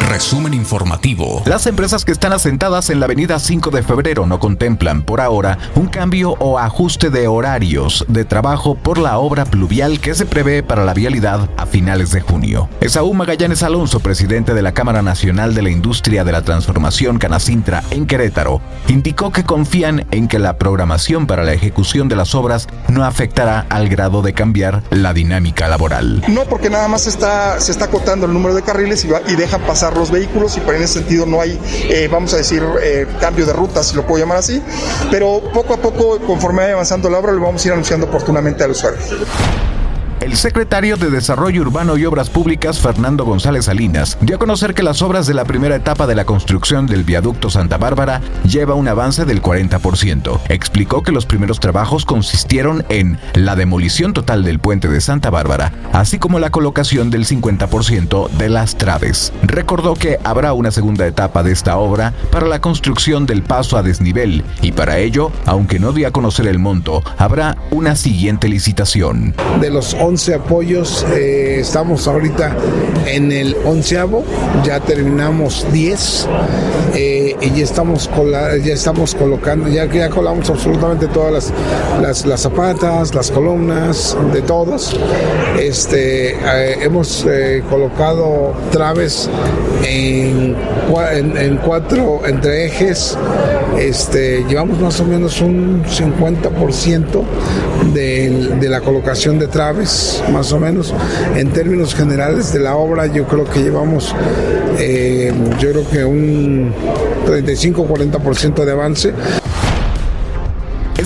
Resumen informativo. Las empresas que están asentadas en la avenida 5 de febrero no contemplan por ahora un cambio o ajuste de horarios de trabajo por la obra pluvial que se prevé para la vialidad a finales de junio. Esaú Magallanes Alonso, presidente de la Cámara Nacional de la Industria de la Transformación Canacintra en Querétaro, indicó que confían en que la programación para la ejecución de las obras no afectará al grado de cambiar la dinámica laboral. No, porque nada más está, se está acotando el número de carriles y, va, y deja pasar los vehículos y por en ese sentido no hay, eh, vamos a decir, eh, cambio de ruta, si lo puedo llamar así, pero poco a poco, conforme vaya avanzando la obra, lo vamos a ir anunciando oportunamente al usuario. El secretario de Desarrollo Urbano y Obras Públicas, Fernando González Salinas, dio a conocer que las obras de la primera etapa de la construcción del viaducto Santa Bárbara lleva un avance del 40%. Explicó que los primeros trabajos consistieron en la demolición total del puente de Santa Bárbara, así como la colocación del 50% de las traves. Recordó que habrá una segunda etapa de esta obra para la construcción del paso a desnivel y para ello, aunque no dio a conocer el monto, habrá una siguiente licitación. De los 11 apoyos, eh, estamos ahorita en el onceavo, ya terminamos 10 eh, y ya estamos, ya estamos colocando, ya ya colamos absolutamente todas las, las, zapatas, las columnas, de todos. Este, eh, hemos colocado traves en, en, en, cuatro, entre ejes, este, llevamos más o menos un 50% de, de la colocación de traves más o menos. En términos generales de la obra, yo creo que llevamos, eh, yo creo que un 35-40% de avance.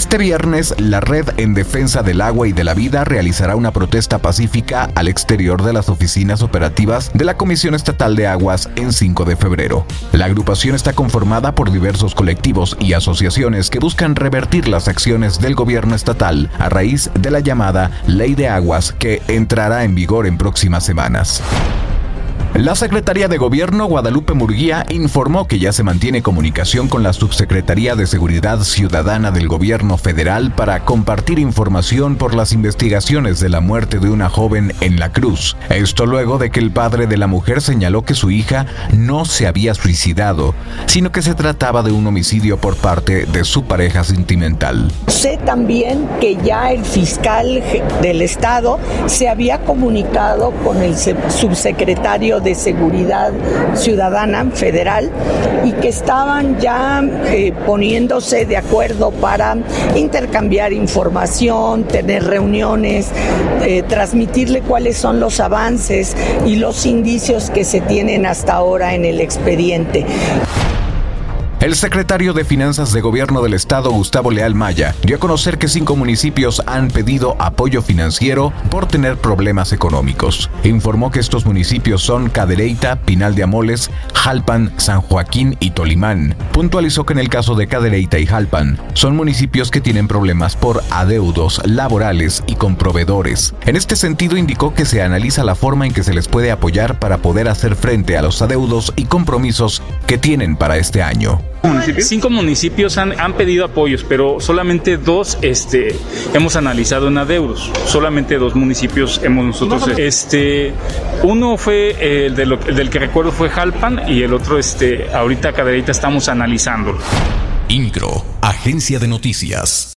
Este viernes, la Red en Defensa del Agua y de la Vida realizará una protesta pacífica al exterior de las oficinas operativas de la Comisión Estatal de Aguas en 5 de febrero. La agrupación está conformada por diversos colectivos y asociaciones que buscan revertir las acciones del gobierno estatal a raíz de la llamada Ley de Aguas que entrará en vigor en próximas semanas. La Secretaría de Gobierno Guadalupe Murguía informó que ya se mantiene comunicación con la Subsecretaría de Seguridad Ciudadana del Gobierno Federal para compartir información por las investigaciones de la muerte de una joven en La Cruz. Esto luego de que el padre de la mujer señaló que su hija no se había suicidado, sino que se trataba de un homicidio por parte de su pareja sentimental. Sé también que ya el fiscal del Estado se había comunicado con el subsecretario de Seguridad Ciudadana Federal y que estaban ya eh, poniéndose de acuerdo para intercambiar información, tener reuniones, eh, transmitirle cuáles son los avances y los indicios que se tienen hasta ahora en el expediente. El secretario de Finanzas de Gobierno del Estado, Gustavo Leal Maya, dio a conocer que cinco municipios han pedido apoyo financiero por tener problemas económicos. Informó que estos municipios son Cadereyta, Pinal de Amoles, Jalpan, San Joaquín y Tolimán. Puntualizó que en el caso de Cadereyta y Jalpan, son municipios que tienen problemas por adeudos laborales y con proveedores. En este sentido, indicó que se analiza la forma en que se les puede apoyar para poder hacer frente a los adeudos y compromisos que tienen para este año. ¿Municipios? Cinco municipios han, han, pedido apoyos, pero solamente dos este, hemos analizado en adeudos. Solamente dos municipios hemos nosotros. Este, uno fue el, de lo, el del que recuerdo fue Jalpan y el otro, este, ahorita Caderita estamos analizándolo. INCRO, Agencia de Noticias.